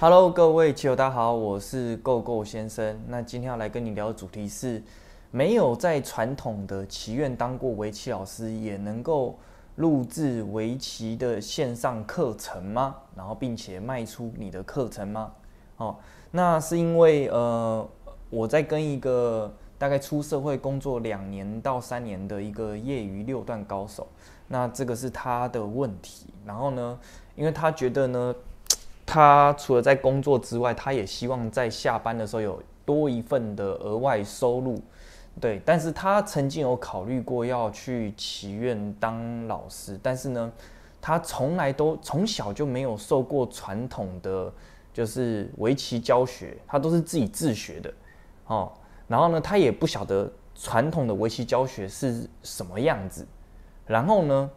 Hello，各位棋友，大家好，我是 Go Go 先生。那今天要来跟你聊的主题是：没有在传统的棋院当过围棋老师，也能够录制围棋的线上课程吗？然后并且卖出你的课程吗？哦，那是因为呃，我在跟一个大概出社会工作两年到三年的一个业余六段高手，那这个是他的问题。然后呢，因为他觉得呢。他除了在工作之外，他也希望在下班的时候有多一份的额外收入，对。但是他曾经有考虑过要去祈愿当老师，但是呢，他从来都从小就没有受过传统的就是围棋教学，他都是自己自学的，哦。然后呢，他也不晓得传统的围棋教学是什么样子，然后呢，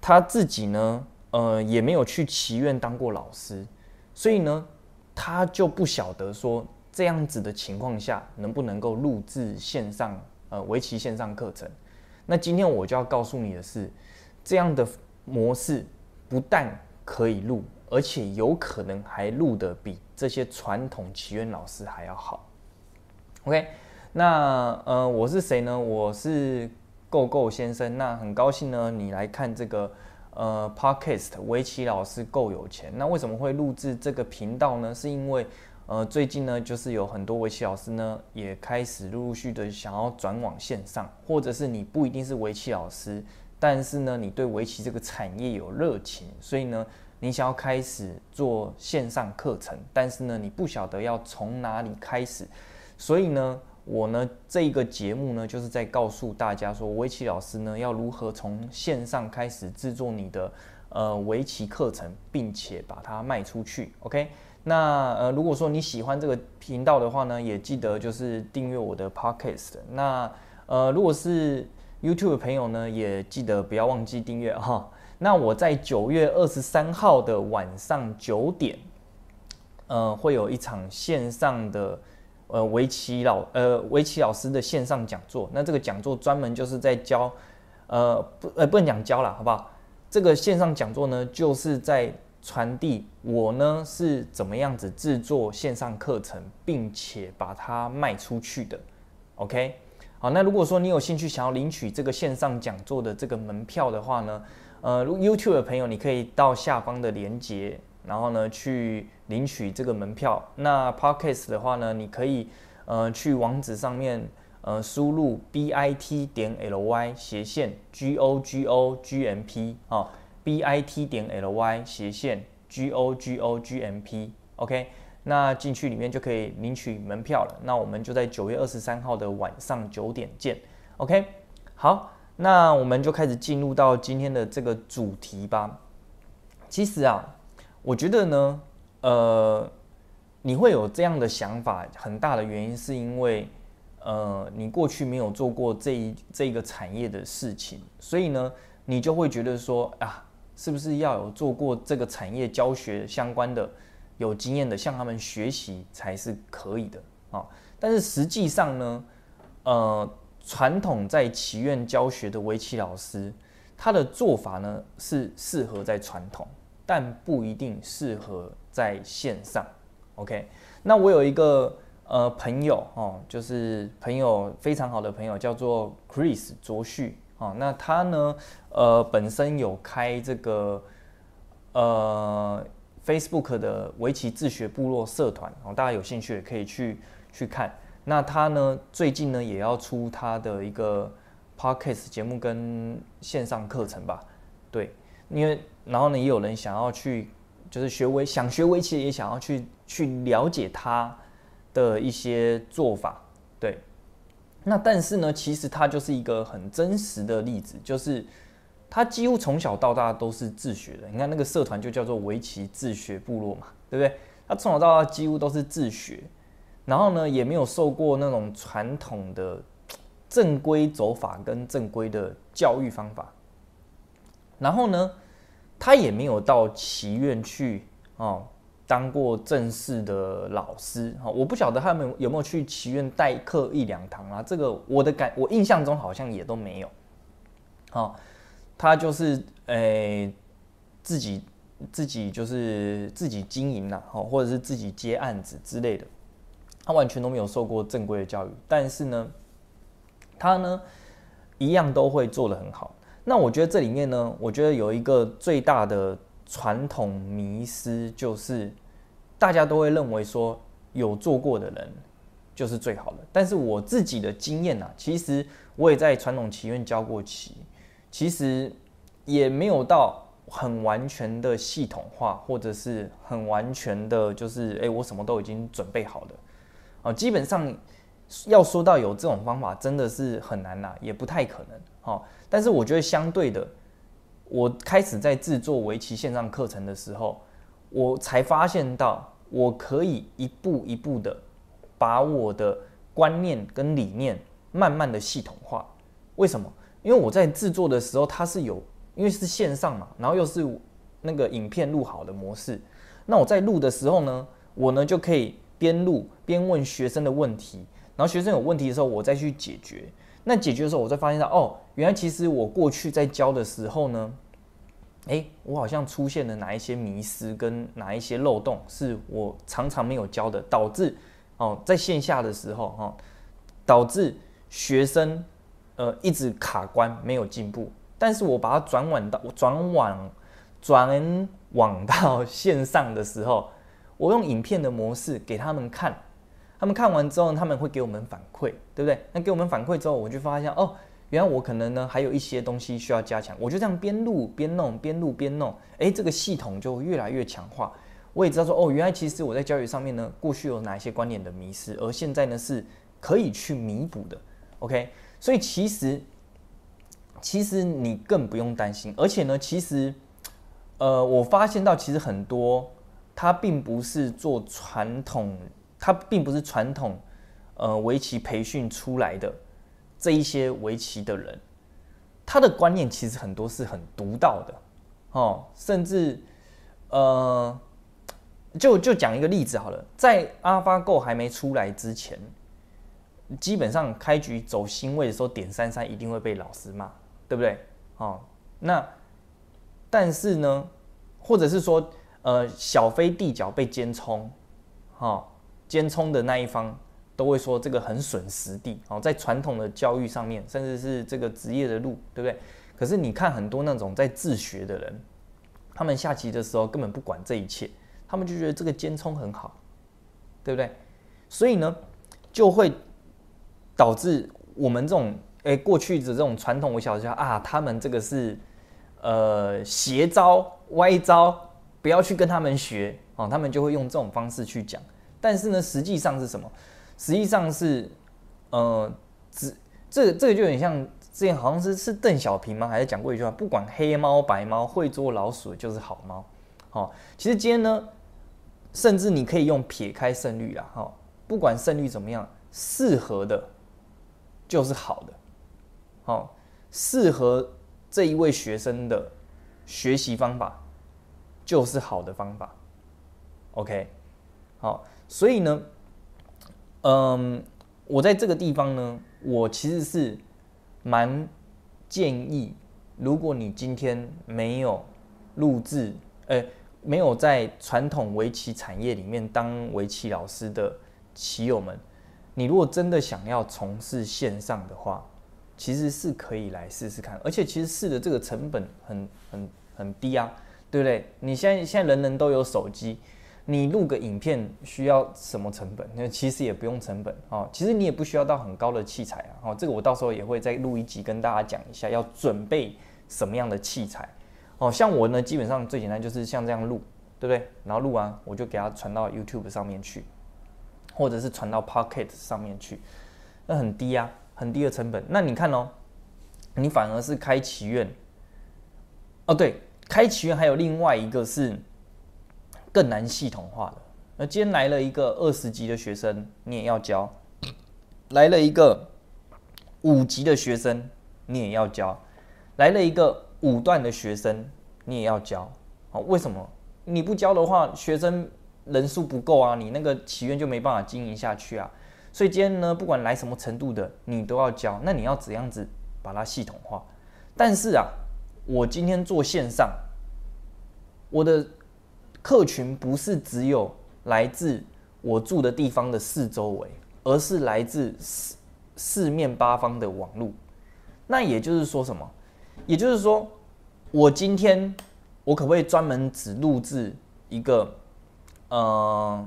他自己呢，呃，也没有去祈愿当过老师。所以呢，他就不晓得说这样子的情况下能不能够录制线上呃围棋线上课程。那今天我就要告诉你的是，这样的模式不但可以录，而且有可能还录得比这些传统棋院老师还要好。OK，那呃我是谁呢？我是 Go Go 先生。那很高兴呢，你来看这个。呃，Podcast 围棋老师够有钱，那为什么会录制这个频道呢？是因为呃，最近呢，就是有很多围棋老师呢，也开始陆陆续的想要转往线上，或者是你不一定是围棋老师，但是呢，你对围棋这个产业有热情，所以呢，你想要开始做线上课程，但是呢，你不晓得要从哪里开始，所以呢。我呢，这一个节目呢，就是在告诉大家说，围棋老师呢要如何从线上开始制作你的呃围棋课程，并且把它卖出去。OK，那呃如果说你喜欢这个频道的话呢，也记得就是订阅我的 Podcast。那呃如果是 YouTube 的朋友呢，也记得不要忘记订阅哈。那我在九月二十三号的晚上九点，呃会有一场线上的。呃，围棋老呃围棋老师的线上讲座，那这个讲座专门就是在教，呃不呃不能讲教了，好不好？这个线上讲座呢，就是在传递我呢是怎么样子制作线上课程，并且把它卖出去的。OK，好，那如果说你有兴趣想要领取这个线上讲座的这个门票的话呢，呃，YouTube 的朋友你可以到下方的链接。然后呢，去领取这个门票。那 Podcast 的话呢，你可以呃去网址上面呃输入 bit 点 ly 斜线 gogogmp 啊，bit 点 ly 斜线 gogogmp。OK，那进去里面就可以领取门票了。那我们就在九月二十三号的晚上九点见。OK，好，那我们就开始进入到今天的这个主题吧。其实啊。我觉得呢，呃，你会有这样的想法，很大的原因是因为，呃，你过去没有做过这一这个产业的事情，所以呢，你就会觉得说啊，是不是要有做过这个产业教学相关的有经验的，向他们学习才是可以的啊？但是实际上呢，呃，传统在棋院教学的围棋老师，他的做法呢是适合在传统。但不一定适合在线上，OK？那我有一个呃朋友哦，就是朋友非常好的朋友，叫做 Chris 卓旭哦。那他呢，呃，本身有开这个呃 Facebook 的围棋自学部落社团哦，大家有兴趣也可以去去看。那他呢，最近呢也要出他的一个 Podcast 节目跟线上课程吧，对。因为，然后呢，也有人想要去，就是学围，想学围棋，也想要去去了解他的一些做法，对。那但是呢，其实他就是一个很真实的例子，就是他几乎从小到大都是自学的。你看那个社团就叫做围棋自学部落嘛，对不对？他从小到大几乎都是自学，然后呢，也没有受过那种传统的正规走法跟正规的教育方法，然后呢。他也没有到棋院去哦，当过正式的老师哈，我不晓得他们有没有去棋院代课一两堂啊？这个我的感，我印象中好像也都没有。好，他就是诶自己自己就是自己经营呐，哦，或者是自己接案子之类的，他完全都没有受过正规的教育，但是呢，他呢一样都会做得很好。那我觉得这里面呢，我觉得有一个最大的传统迷失，就是大家都会认为说有做过的人就是最好的。但是我自己的经验呐，其实我也在传统棋院教过棋，其实也没有到很完全的系统化，或者是很完全的，就是诶，我什么都已经准备好了啊。基本上要说到有这种方法，真的是很难呐，也不太可能。好，但是我觉得相对的，我开始在制作围棋线上课程的时候，我才发现到我可以一步一步的把我的观念跟理念慢慢的系统化。为什么？因为我在制作的时候，它是有，因为是线上嘛，然后又是那个影片录好的模式，那我在录的时候呢，我呢就可以边录边问学生的问题，然后学生有问题的时候，我再去解决。那解决的时候，我才发现到，哦，原来其实我过去在教的时候呢，诶，我好像出现了哪一些迷失跟哪一些漏洞，是我常常没有教的，导致哦，在线下的时候哈，导致学生呃一直卡关，没有进步。但是我把它转往到转往转往到线上的时候，我用影片的模式给他们看。他们看完之后，他们会给我们反馈，对不对？那给我们反馈之后，我就发现哦，原来我可能呢还有一些东西需要加强。我就这样边录边弄，边录边弄，哎，这个系统就越来越强化。我也知道说哦，原来其实我在教育上面呢，过去有哪一些观念的迷失，而现在呢是可以去弥补的。OK，所以其实其实你更不用担心，而且呢，其实呃，我发现到其实很多他并不是做传统。他并不是传统，呃，围棋培训出来的这一些围棋的人，他的观念其实很多是很独到的，哦，甚至，呃，就就讲一个例子好了，在 AlphaGo 还没出来之前，基本上开局走新位的时候点三三一定会被老师骂，对不对？哦，那但是呢，或者是说，呃，小飞地角被尖冲，哈。尖冲的那一方都会说这个很损实地哦，在传统的教育上面，甚至是这个职业的路，对不对？可是你看很多那种在自学的人，他们下棋的时候根本不管这一切，他们就觉得这个尖冲很好，对不对？所以呢，就会导致我们这种诶过去的这种传统我小时候啊，他们这个是呃邪招歪招，不要去跟他们学哦，他们就会用这种方式去讲。但是呢，实际上是什么？实际上是，呃，只这这个就有点像之前好像是是邓小平吗？还是讲过一句话？不管黑猫白猫，会捉老鼠就是好猫。好，其实今天呢，甚至你可以用撇开胜率啊，哈，不管胜率怎么样，适合的就是好的。好，适合这一位学生的学习方法就是好的方法。OK，好。所以呢，嗯，我在这个地方呢，我其实是蛮建议，如果你今天没有录制，呃，没有在传统围棋产业里面当围棋老师的棋友们，你如果真的想要从事线上的话，其实是可以来试试看，而且其实试的这个成本很很很低啊，对不对？你现在现在人人都有手机。你录个影片需要什么成本？那其实也不用成本哦。其实你也不需要到很高的器材啊。哦，这个我到时候也会再录一集跟大家讲一下，要准备什么样的器材。哦，像我呢，基本上最简单就是像这样录，对不对？然后录完我就给它传到 YouTube 上面去，或者是传到 Pocket 上面去，那很低啊，很低的成本。那你看哦，你反而是开祈愿。哦，对，开祈愿还有另外一个是。更难系统化的。那今天来了一个二十级的学生，你也要教；来了一个五级的学生，你也要教；来了一个五段的学生，你也要教。好，为什么？你不教的话，学生人数不够啊，你那个祈愿就没办法经营下去啊。所以今天呢，不管来什么程度的，你都要教。那你要怎样子把它系统化？但是啊，我今天做线上。我的客群不是只有来自我住的地方的四周围，而是来自四四面八方的网络。那也就是说什么？也就是说，我今天我可不可以专门只录制一个呃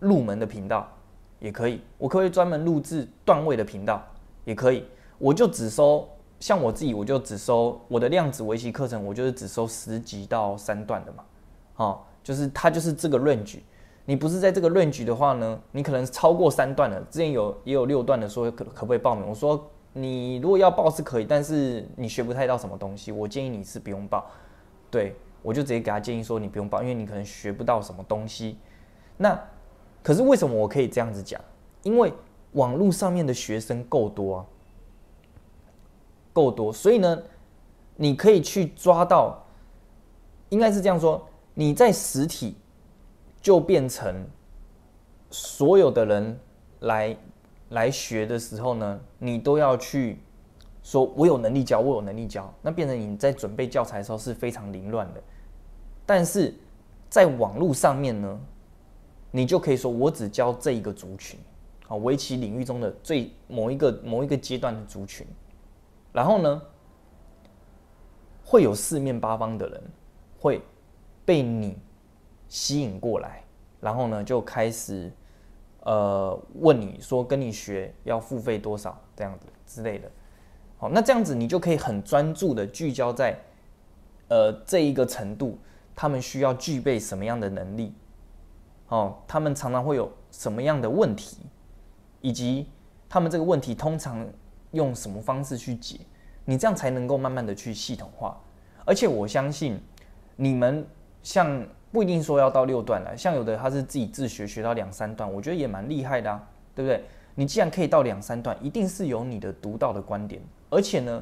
入门的频道？也可以。我可不可以专门录制段位的频道？也可以。我就只收像我自己，我就只收我的量子围棋课程，我就是只收十级到三段的嘛。好，就是它就是这个 range。你不是在这个 range 的话呢，你可能超过三段了。之前有也有六段的说可可不可以报名？我说你如果要报是可以，但是你学不太到什么东西，我建议你是不用报。对我就直接给他建议说你不用报，因为你可能学不到什么东西。那可是为什么我可以这样子讲？因为网络上面的学生够多啊。够多，所以呢，你可以去抓到，应该是这样说：你在实体就变成所有的人来来学的时候呢，你都要去说我有能力教，我有能力教，那变成你在准备教材的时候是非常凌乱的。但是在网络上面呢，你就可以说我只教这一个族群，啊，围棋领域中的最某一个某一个阶段的族群。然后呢，会有四面八方的人会被你吸引过来，然后呢就开始呃问你说跟你学要付费多少这样子之类的。好，那这样子你就可以很专注的聚焦在呃这一个程度，他们需要具备什么样的能力？哦，他们常常会有什么样的问题，以及他们这个问题通常。用什么方式去解？你这样才能够慢慢的去系统化。而且我相信，你们像不一定说要到六段了，像有的他是自己自学学到两三段，我觉得也蛮厉害的啊，对不对？你既然可以到两三段，一定是有你的独到的观点。而且呢，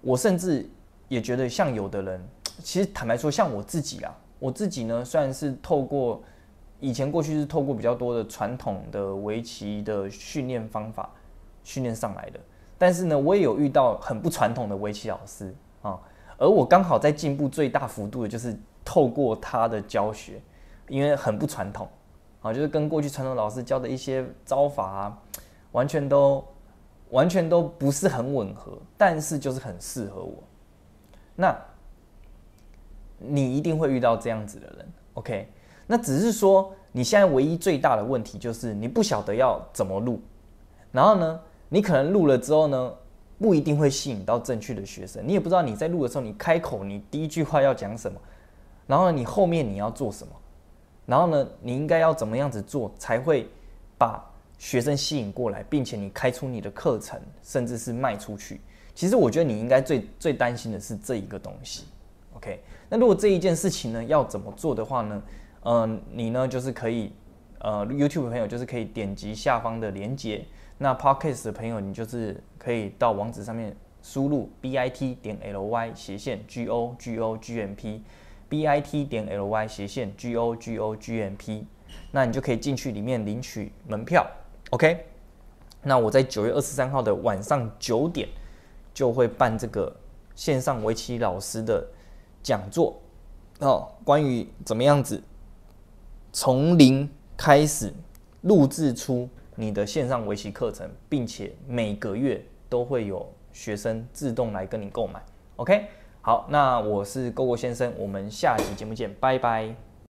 我甚至也觉得，像有的人，其实坦白说，像我自己啊，我自己呢，虽然是透过以前过去是透过比较多的传统的围棋的训练方法训练上来的。但是呢，我也有遇到很不传统的围棋老师啊，而我刚好在进步最大幅度的就是透过他的教学，因为很不传统啊，就是跟过去传统老师教的一些招法啊，完全都完全都不是很吻合，但是就是很适合我。那你一定会遇到这样子的人，OK？那只是说你现在唯一最大的问题就是你不晓得要怎么录，然后呢？你可能录了之后呢，不一定会吸引到正确的学生。你也不知道你在录的时候，你开口你第一句话要讲什么，然后呢，你后面你要做什么，然后呢，你应该要怎么样子做才会把学生吸引过来，并且你开出你的课程，甚至是卖出去。其实我觉得你应该最最担心的是这一个东西。OK，那如果这一件事情呢要怎么做的话呢？嗯，你呢就是可以，呃，YouTube 朋友就是可以点击下方的连接。那 Podcast 的朋友，你就是可以到网址上面输入 bit 点 ly 斜线 g o g o g m p b i t 点 ly 斜线 go go gmp，那你就可以进去里面领取门票。OK，那我在九月二十三号的晚上九点就会办这个线上围棋老师的讲座哦，关于怎么样子从零开始录制出。你的线上围棋课程，并且每个月都会有学生自动来跟你购买。OK，好，那我是 GoGo 先生，我们下期节目见，拜拜。